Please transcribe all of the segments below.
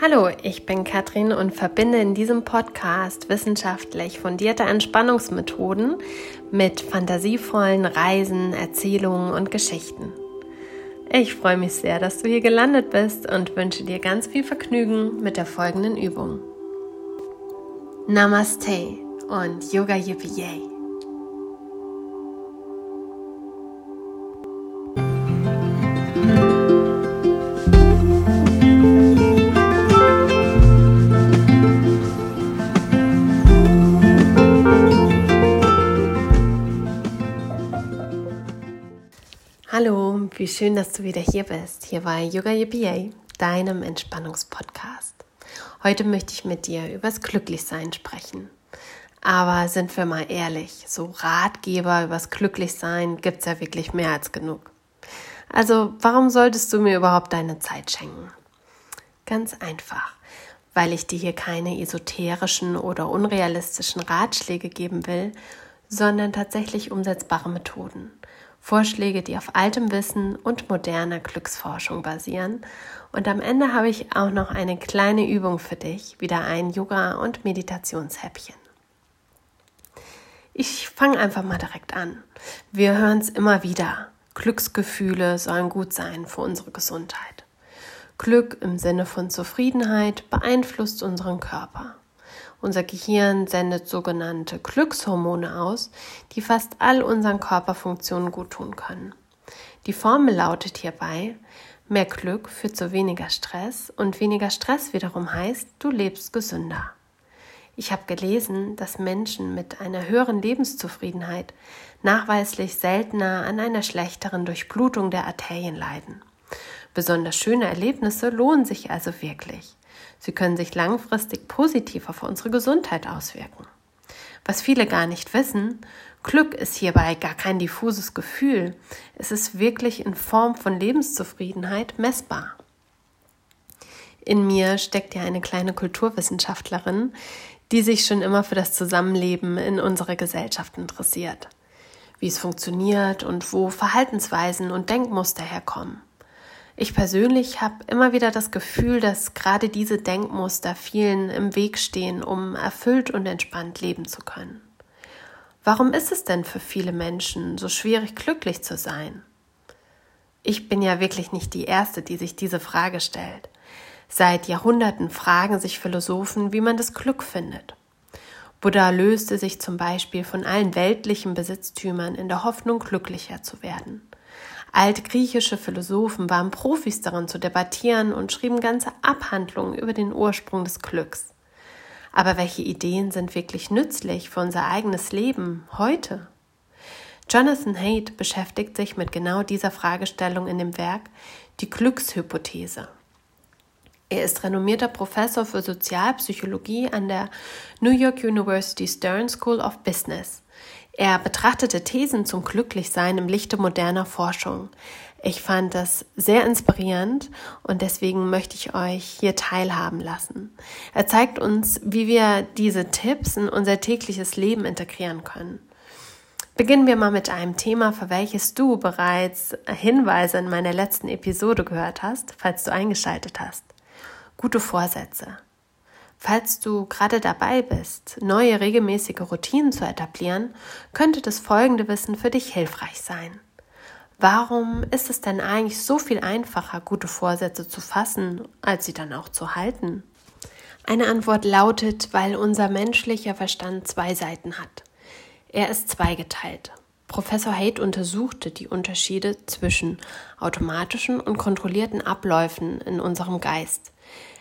Hallo, ich bin Katrin und verbinde in diesem Podcast wissenschaftlich fundierte Entspannungsmethoden mit fantasievollen Reisen, Erzählungen und Geschichten. Ich freue mich sehr, dass du hier gelandet bist und wünsche dir ganz viel Vergnügen mit der folgenden Übung. Namaste und Yoga Yippee wie schön, dass du wieder hier bist, hier bei Yoga Yippee, deinem Entspannungspodcast. Heute möchte ich mit dir übers Glücklichsein sprechen. Aber sind wir mal ehrlich, so Ratgeber übers Glücklichsein gibt es ja wirklich mehr als genug. Also warum solltest du mir überhaupt deine Zeit schenken? Ganz einfach, weil ich dir hier keine esoterischen oder unrealistischen Ratschläge geben will, sondern tatsächlich umsetzbare Methoden Vorschläge, die auf altem Wissen und moderner Glücksforschung basieren. Und am Ende habe ich auch noch eine kleine Übung für dich, wieder ein Yoga- und Meditationshäppchen. Ich fange einfach mal direkt an. Wir hören es immer wieder. Glücksgefühle sollen gut sein für unsere Gesundheit. Glück im Sinne von Zufriedenheit beeinflusst unseren Körper. Unser Gehirn sendet sogenannte Glückshormone aus, die fast all unseren Körperfunktionen gut tun können. Die Formel lautet hierbei, mehr Glück führt zu weniger Stress und weniger Stress wiederum heißt, du lebst gesünder. Ich habe gelesen, dass Menschen mit einer höheren Lebenszufriedenheit nachweislich seltener an einer schlechteren Durchblutung der Arterien leiden. Besonders schöne Erlebnisse lohnen sich also wirklich. Sie können sich langfristig positiv auf unsere Gesundheit auswirken. Was viele gar nicht wissen, Glück ist hierbei gar kein diffuses Gefühl. Es ist wirklich in Form von Lebenszufriedenheit messbar. In mir steckt ja eine kleine Kulturwissenschaftlerin, die sich schon immer für das Zusammenleben in unserer Gesellschaft interessiert, wie es funktioniert und wo Verhaltensweisen und Denkmuster herkommen. Ich persönlich habe immer wieder das Gefühl, dass gerade diese Denkmuster vielen im Weg stehen, um erfüllt und entspannt leben zu können. Warum ist es denn für viele Menschen so schwierig, glücklich zu sein? Ich bin ja wirklich nicht die Erste, die sich diese Frage stellt. Seit Jahrhunderten fragen sich Philosophen, wie man das Glück findet. Buddha löste sich zum Beispiel von allen weltlichen Besitztümern in der Hoffnung, glücklicher zu werden. Altgriechische Philosophen waren Profis darin zu debattieren und schrieben ganze Abhandlungen über den Ursprung des Glücks. Aber welche Ideen sind wirklich nützlich für unser eigenes Leben heute? Jonathan Haidt beschäftigt sich mit genau dieser Fragestellung in dem Werk Die Glückshypothese. Er ist renommierter Professor für Sozialpsychologie an der New York University Stern School of Business. Er betrachtete Thesen zum Glücklichsein im Lichte moderner Forschung. Ich fand das sehr inspirierend und deswegen möchte ich euch hier teilhaben lassen. Er zeigt uns, wie wir diese Tipps in unser tägliches Leben integrieren können. Beginnen wir mal mit einem Thema, für welches du bereits Hinweise in meiner letzten Episode gehört hast, falls du eingeschaltet hast. Gute Vorsätze. Falls du gerade dabei bist, neue regelmäßige Routinen zu etablieren, könnte das folgende Wissen für dich hilfreich sein. Warum ist es denn eigentlich so viel einfacher, gute Vorsätze zu fassen, als sie dann auch zu halten? Eine Antwort lautet, weil unser menschlicher Verstand zwei Seiten hat. Er ist zweigeteilt. Professor Haidt untersuchte die Unterschiede zwischen automatischen und kontrollierten Abläufen in unserem Geist.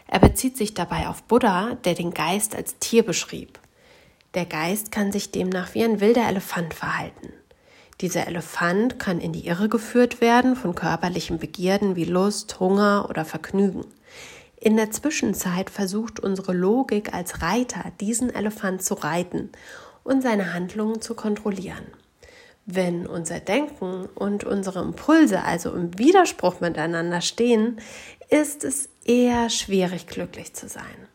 Er bezieht sich dabei auf Buddha, der den Geist als Tier beschrieb. Der Geist kann sich demnach wie ein wilder Elefant verhalten. Dieser Elefant kann in die Irre geführt werden von körperlichen Begierden wie Lust, Hunger oder Vergnügen. In der Zwischenzeit versucht unsere Logik als Reiter, diesen Elefant zu reiten und seine Handlungen zu kontrollieren. Wenn unser Denken und unsere Impulse also im Widerspruch miteinander stehen, ist es eher schwierig, glücklich zu sein.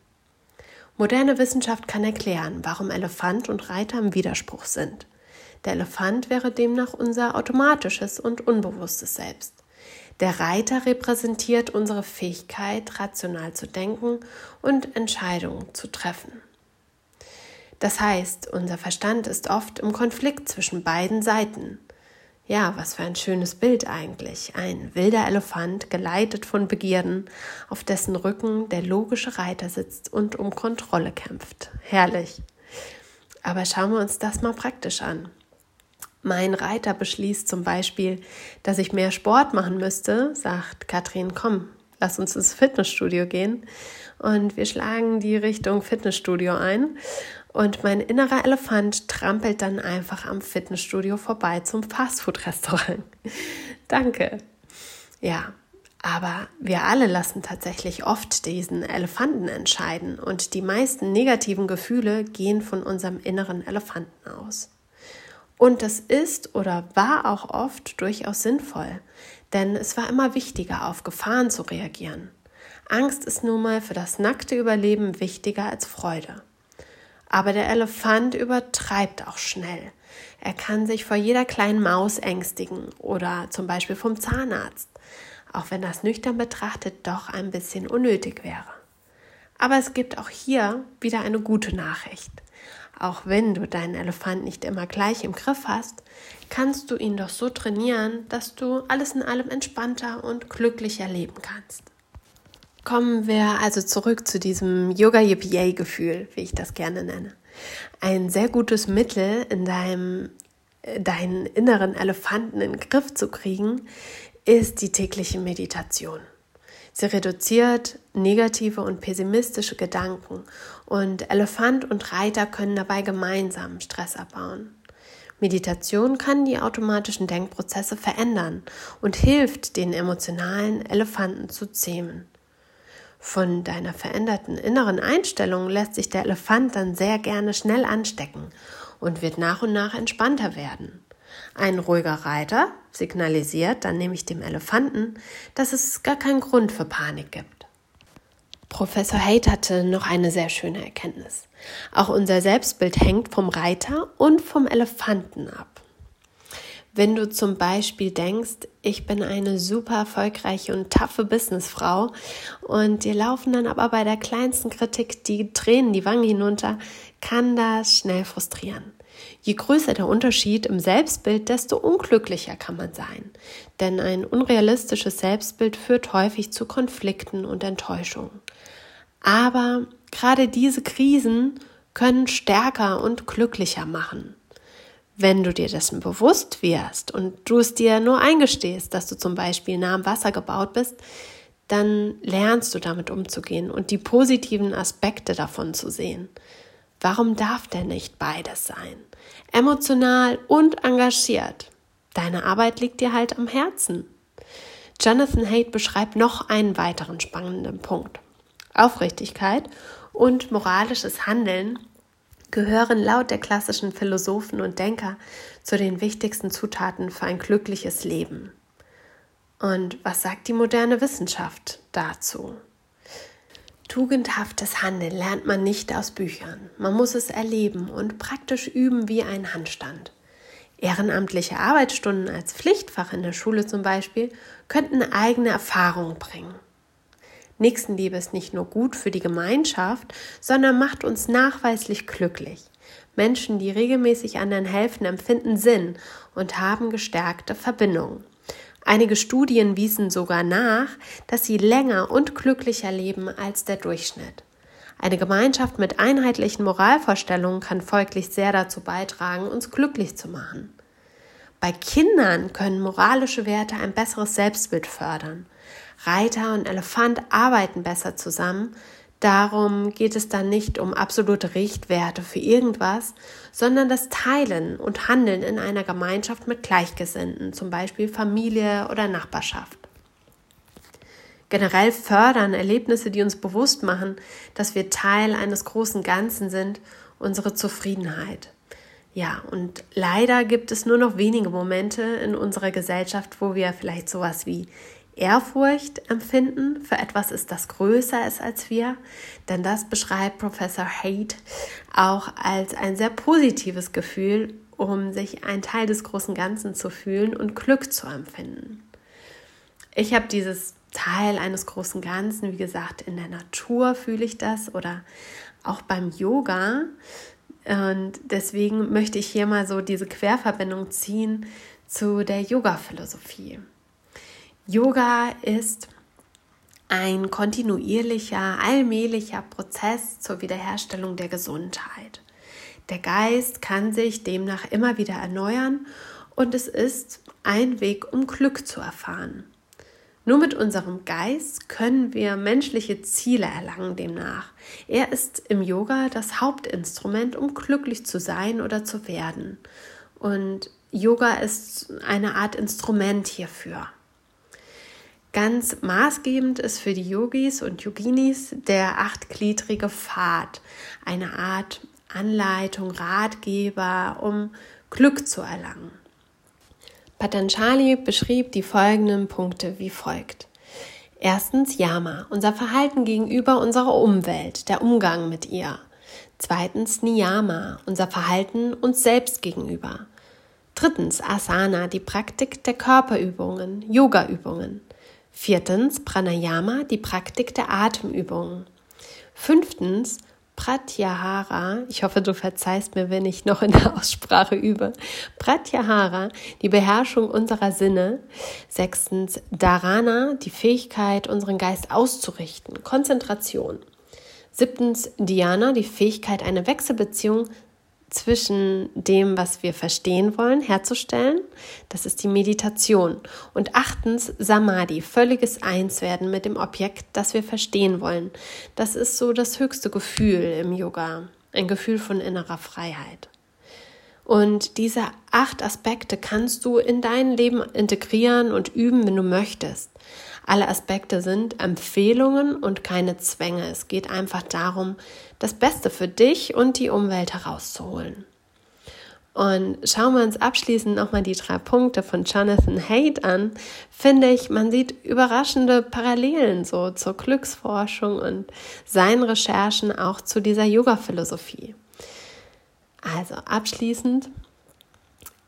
Moderne Wissenschaft kann erklären, warum Elefant und Reiter im Widerspruch sind. Der Elefant wäre demnach unser automatisches und unbewusstes Selbst. Der Reiter repräsentiert unsere Fähigkeit, rational zu denken und Entscheidungen zu treffen. Das heißt, unser Verstand ist oft im Konflikt zwischen beiden Seiten. Ja, was für ein schönes Bild eigentlich. Ein wilder Elefant, geleitet von Begierden, auf dessen Rücken der logische Reiter sitzt und um Kontrolle kämpft. Herrlich. Aber schauen wir uns das mal praktisch an. Mein Reiter beschließt zum Beispiel, dass ich mehr Sport machen müsste, sagt Katrin, komm, lass uns ins Fitnessstudio gehen. Und wir schlagen die Richtung Fitnessstudio ein. Und mein innerer Elefant trampelt dann einfach am Fitnessstudio vorbei zum Fastfood-Restaurant. Danke. Ja, aber wir alle lassen tatsächlich oft diesen Elefanten entscheiden und die meisten negativen Gefühle gehen von unserem inneren Elefanten aus. Und das ist oder war auch oft durchaus sinnvoll, denn es war immer wichtiger, auf Gefahren zu reagieren. Angst ist nun mal für das nackte Überleben wichtiger als Freude. Aber der Elefant übertreibt auch schnell. Er kann sich vor jeder kleinen Maus ängstigen oder zum Beispiel vom Zahnarzt, auch wenn das nüchtern betrachtet doch ein bisschen unnötig wäre. Aber es gibt auch hier wieder eine gute Nachricht. Auch wenn du deinen Elefant nicht immer gleich im Griff hast, kannst du ihn doch so trainieren, dass du alles in allem entspannter und glücklicher leben kannst. Kommen wir also zurück zu diesem Yoga Yippie Gefühl, wie ich das gerne nenne. Ein sehr gutes Mittel in deinem deinen inneren Elefanten in den Griff zu kriegen, ist die tägliche Meditation. Sie reduziert negative und pessimistische Gedanken und Elefant und Reiter können dabei gemeinsam Stress abbauen. Meditation kann die automatischen Denkprozesse verändern und hilft, den emotionalen Elefanten zu zähmen. Von deiner veränderten inneren Einstellung lässt sich der Elefant dann sehr gerne schnell anstecken und wird nach und nach entspannter werden. Ein ruhiger Reiter signalisiert dann nämlich dem Elefanten, dass es gar keinen Grund für Panik gibt. Professor Haidt hatte noch eine sehr schöne Erkenntnis. Auch unser Selbstbild hängt vom Reiter und vom Elefanten ab. Wenn du zum Beispiel denkst, ich bin eine super erfolgreiche und taffe Businessfrau und dir laufen dann aber bei der kleinsten Kritik die Tränen die Wangen hinunter, kann das schnell frustrieren. Je größer der Unterschied im Selbstbild, desto unglücklicher kann man sein. Denn ein unrealistisches Selbstbild führt häufig zu Konflikten und Enttäuschungen. Aber gerade diese Krisen können stärker und glücklicher machen. Wenn du dir dessen bewusst wirst und du es dir nur eingestehst, dass du zum Beispiel nah am Wasser gebaut bist, dann lernst du damit umzugehen und die positiven Aspekte davon zu sehen. Warum darf denn nicht beides sein? Emotional und engagiert. Deine Arbeit liegt dir halt am Herzen. Jonathan Haidt beschreibt noch einen weiteren spannenden Punkt. Aufrichtigkeit und moralisches Handeln gehören laut der klassischen Philosophen und Denker zu den wichtigsten Zutaten für ein glückliches Leben. Und was sagt die moderne Wissenschaft dazu? Tugendhaftes Handeln lernt man nicht aus Büchern. Man muss es erleben und praktisch üben wie ein Handstand. Ehrenamtliche Arbeitsstunden als Pflichtfach in der Schule zum Beispiel könnten eigene Erfahrungen bringen. Nächstenliebe ist nicht nur gut für die Gemeinschaft, sondern macht uns nachweislich glücklich. Menschen, die regelmäßig anderen helfen, empfinden Sinn und haben gestärkte Verbindungen. Einige Studien wiesen sogar nach, dass sie länger und glücklicher leben als der Durchschnitt. Eine Gemeinschaft mit einheitlichen Moralvorstellungen kann folglich sehr dazu beitragen, uns glücklich zu machen. Bei Kindern können moralische Werte ein besseres Selbstbild fördern. Reiter und Elefant arbeiten besser zusammen. Darum geht es dann nicht um absolute Richtwerte für irgendwas, sondern das Teilen und Handeln in einer Gemeinschaft mit Gleichgesinnten, zum Beispiel Familie oder Nachbarschaft. Generell fördern Erlebnisse, die uns bewusst machen, dass wir Teil eines großen Ganzen sind, unsere Zufriedenheit. Ja, und leider gibt es nur noch wenige Momente in unserer Gesellschaft, wo wir vielleicht sowas wie Ehrfurcht empfinden für etwas ist, das größer ist als wir, denn das beschreibt Professor Haidt auch als ein sehr positives Gefühl, um sich ein Teil des großen Ganzen zu fühlen und Glück zu empfinden. ich habe dieses Teil eines großen Ganzen, wie gesagt, in der Natur fühle ich das oder auch beim Yoga. Und deswegen möchte ich hier mal so diese Querverbindung ziehen zu der Yoga-Philosophie. Yoga ist ein kontinuierlicher, allmählicher Prozess zur Wiederherstellung der Gesundheit. Der Geist kann sich demnach immer wieder erneuern und es ist ein Weg, um Glück zu erfahren. Nur mit unserem Geist können wir menschliche Ziele erlangen demnach. Er ist im Yoga das Hauptinstrument, um glücklich zu sein oder zu werden. Und Yoga ist eine Art Instrument hierfür. Ganz maßgebend ist für die Yogis und Yoginis der achtgliedrige Pfad, eine Art Anleitung, Ratgeber, um Glück zu erlangen. Patanjali beschrieb die folgenden Punkte wie folgt. Erstens Yama, unser Verhalten gegenüber unserer Umwelt, der Umgang mit ihr. Zweitens Niyama, unser Verhalten uns selbst gegenüber. Drittens Asana, die Praktik der Körperübungen, Yogaübungen. Viertens Pranayama, die Praktik der Atemübungen. Fünftens Pratyahara, ich hoffe, du verzeihst mir, wenn ich noch in der Aussprache übe. Pratyahara, die Beherrschung unserer Sinne. Sechstens, Dharana, die Fähigkeit, unseren Geist auszurichten. Konzentration. Siebtens, Dhyana, die Fähigkeit, eine Wechselbeziehung zwischen dem, was wir verstehen wollen, herzustellen. Das ist die Meditation. Und achtens Samadhi, völliges Einswerden mit dem Objekt, das wir verstehen wollen. Das ist so das höchste Gefühl im Yoga, ein Gefühl von innerer Freiheit. Und diese acht Aspekte kannst du in dein Leben integrieren und üben, wenn du möchtest. Alle Aspekte sind Empfehlungen und keine Zwänge. Es geht einfach darum, das Beste für dich und die Umwelt herauszuholen. Und schauen wir uns abschließend nochmal die drei Punkte von Jonathan Haidt an, finde ich, man sieht überraschende Parallelen so zur Glücksforschung und seinen Recherchen auch zu dieser Yoga-Philosophie. Also abschließend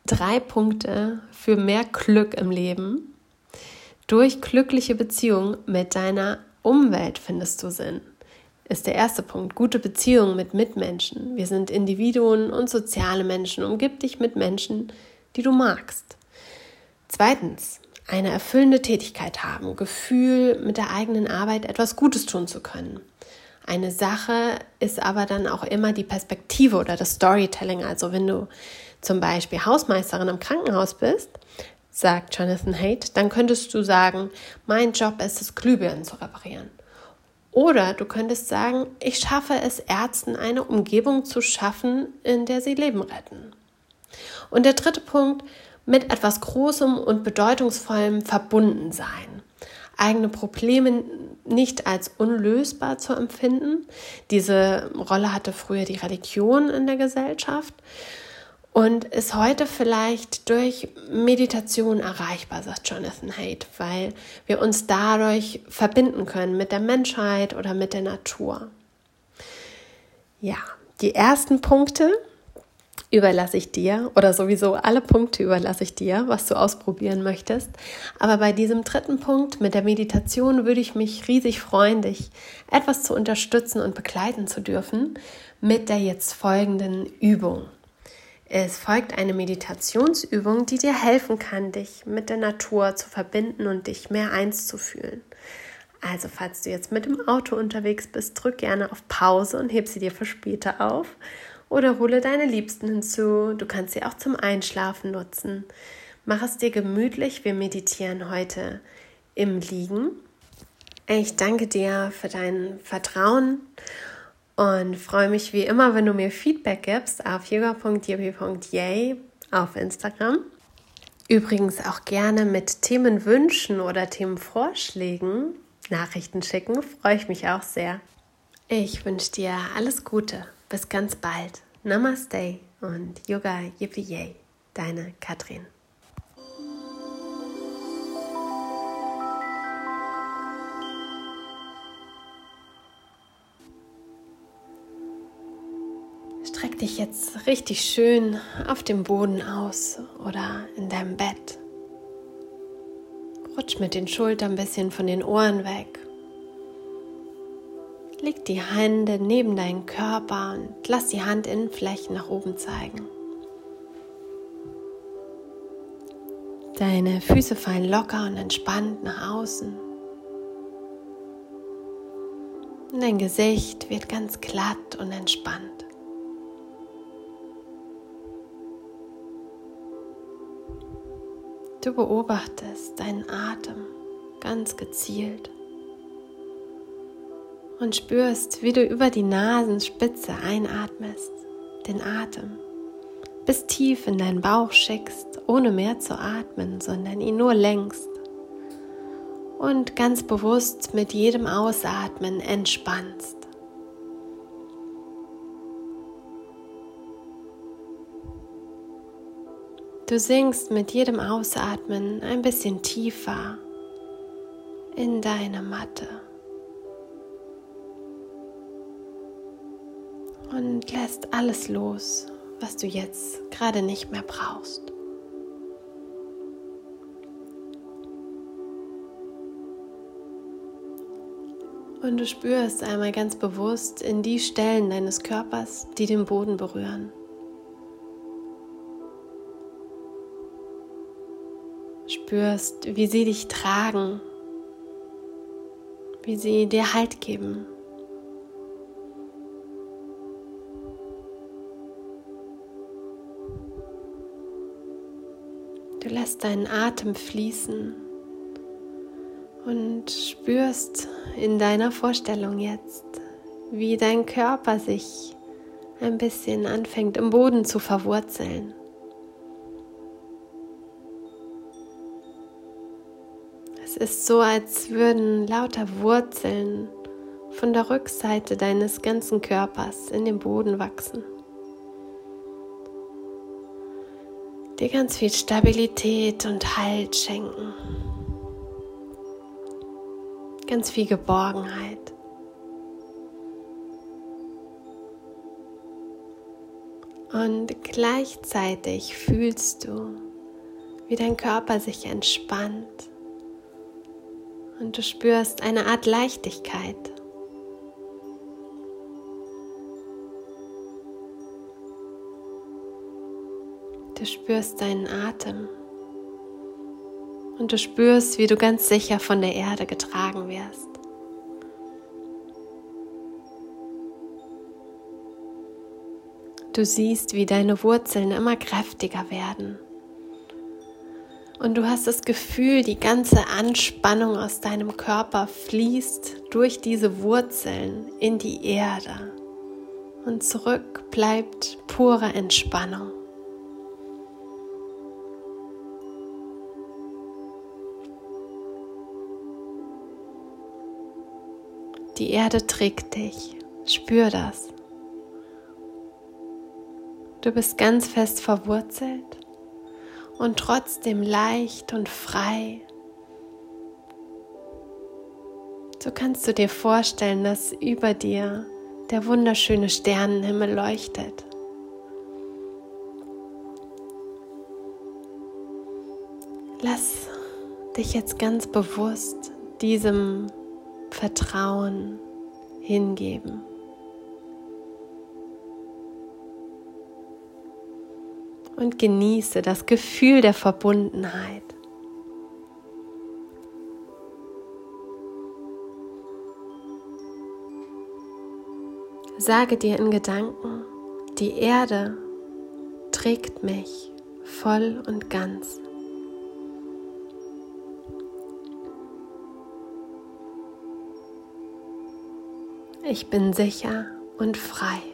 drei Punkte für mehr Glück im Leben. Durch glückliche Beziehungen mit deiner Umwelt findest du Sinn. Ist der erste Punkt. Gute Beziehungen mit Mitmenschen. Wir sind Individuen und soziale Menschen. Umgib dich mit Menschen, die du magst. Zweitens, eine erfüllende Tätigkeit haben. Gefühl, mit der eigenen Arbeit etwas Gutes tun zu können. Eine Sache ist aber dann auch immer die Perspektive oder das Storytelling. Also wenn du zum Beispiel Hausmeisterin im Krankenhaus bist, sagt Jonathan Haidt, dann könntest du sagen, mein Job ist es, Glühbirnen zu reparieren. Oder du könntest sagen, ich schaffe es, Ärzten eine Umgebung zu schaffen, in der sie Leben retten. Und der dritte Punkt, mit etwas Großem und Bedeutungsvollem verbunden sein. Eigene Probleme nicht als unlösbar zu empfinden. Diese Rolle hatte früher die Religion in der Gesellschaft und ist heute vielleicht durch Meditation erreichbar, sagt Jonathan Haidt, weil wir uns dadurch verbinden können mit der Menschheit oder mit der Natur. Ja, die ersten Punkte überlasse ich dir oder sowieso alle Punkte überlasse ich dir, was du ausprobieren möchtest. Aber bei diesem dritten Punkt mit der Meditation würde ich mich riesig freuen, dich etwas zu unterstützen und begleiten zu dürfen mit der jetzt folgenden Übung. Es folgt eine Meditationsübung, die dir helfen kann, dich mit der Natur zu verbinden und dich mehr eins zu fühlen. Also, falls du jetzt mit dem Auto unterwegs bist, drück gerne auf Pause und heb sie dir für später auf. Oder hole deine Liebsten hinzu. Du kannst sie auch zum Einschlafen nutzen. Mach es dir gemütlich. Wir meditieren heute im Liegen. Ich danke dir für dein Vertrauen und freue mich wie immer, wenn du mir Feedback gibst auf yoga.yobi.yay auf Instagram. Übrigens auch gerne mit Themenwünschen oder Themenvorschlägen Nachrichten schicken, freue ich mich auch sehr. Ich wünsche dir alles Gute, bis ganz bald. Namaste und Yoga Yippie Yay, deine Katrin. Dich jetzt richtig schön auf dem Boden aus oder in deinem Bett. Rutsch mit den Schultern ein bisschen von den Ohren weg. Leg die Hände neben deinen Körper und lass die Handinnenflächen nach oben zeigen. Deine Füße fallen locker und entspannt nach außen. Und dein Gesicht wird ganz glatt und entspannt. Du beobachtest deinen Atem ganz gezielt und spürst, wie du über die Nasenspitze einatmest, den Atem bis tief in deinen Bauch schickst, ohne mehr zu atmen, sondern ihn nur lenkst. Und ganz bewusst mit jedem Ausatmen entspannst. Du sinkst mit jedem Ausatmen ein bisschen tiefer in deine Matte. Und lässt alles los, was du jetzt gerade nicht mehr brauchst. Und du spürst einmal ganz bewusst in die Stellen deines Körpers, die den Boden berühren. Spürst, wie sie dich tragen, wie sie dir Halt geben. Du lässt deinen Atem fließen und spürst in deiner Vorstellung jetzt, wie dein Körper sich ein bisschen anfängt im Boden zu verwurzeln. Es ist so, als würden lauter Wurzeln von der Rückseite deines ganzen Körpers in den Boden wachsen. dir ganz viel Stabilität und Halt schenken. Ganz viel Geborgenheit. Und gleichzeitig fühlst du, wie dein Körper sich entspannt. Und du spürst eine Art Leichtigkeit. Du spürst deinen Atem und du spürst, wie du ganz sicher von der Erde getragen wirst. Du siehst, wie deine Wurzeln immer kräftiger werden. Und du hast das Gefühl, die ganze Anspannung aus deinem Körper fließt durch diese Wurzeln in die Erde. Und zurück bleibt pure Entspannung. Die Erde trägt dich. Spür das. Du bist ganz fest verwurzelt und trotzdem leicht und frei. So kannst du dir vorstellen, dass über dir der wunderschöne Sternenhimmel leuchtet. Lass dich jetzt ganz bewusst diesem Vertrauen hingeben. Und genieße das Gefühl der Verbundenheit. Sage dir in Gedanken, die Erde trägt mich voll und ganz. Ich bin sicher und frei.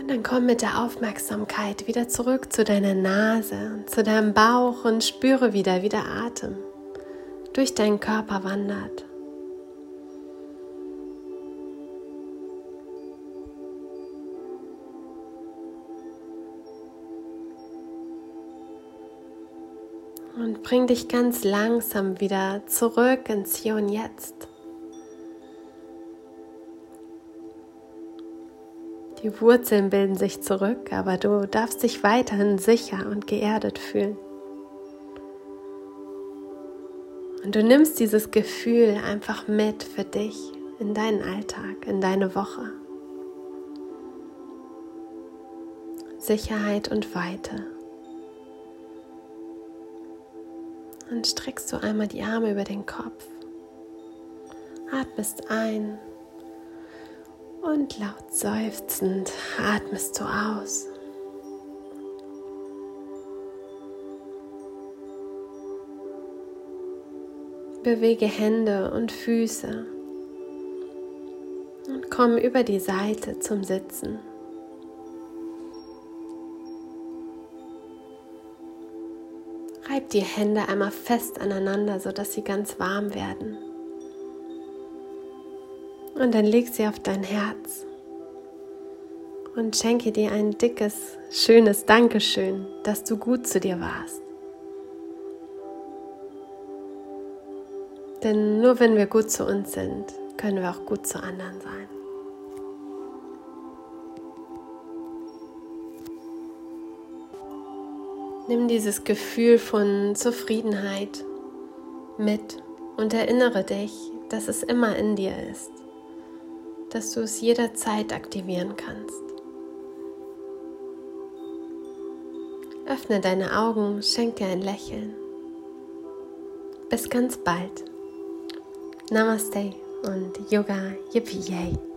Und dann komm mit der Aufmerksamkeit wieder zurück zu deiner Nase und zu deinem Bauch und spüre wieder, wie der Atem durch deinen Körper wandert. Und bring dich ganz langsam wieder zurück ins Hier und Jetzt. Die Wurzeln bilden sich zurück, aber du darfst dich weiterhin sicher und geerdet fühlen. Und du nimmst dieses Gefühl einfach mit für dich in deinen Alltag, in deine Woche. Sicherheit und Weite. Dann streckst du einmal die Arme über den Kopf, atmest ein und laut seufzend atmest du aus. Bewege Hände und Füße und komm über die Seite zum Sitzen. Reib die Hände einmal fest aneinander, sodass sie ganz warm werden. Und dann leg sie auf dein Herz und schenke dir ein dickes, schönes Dankeschön, dass du gut zu dir warst. Denn nur wenn wir gut zu uns sind, können wir auch gut zu anderen sein. Nimm dieses Gefühl von Zufriedenheit mit und erinnere dich, dass es immer in dir ist dass du es jederzeit aktivieren kannst. Öffne deine Augen, schenk dir ein Lächeln. Bis ganz bald. Namaste und Yoga Yippee.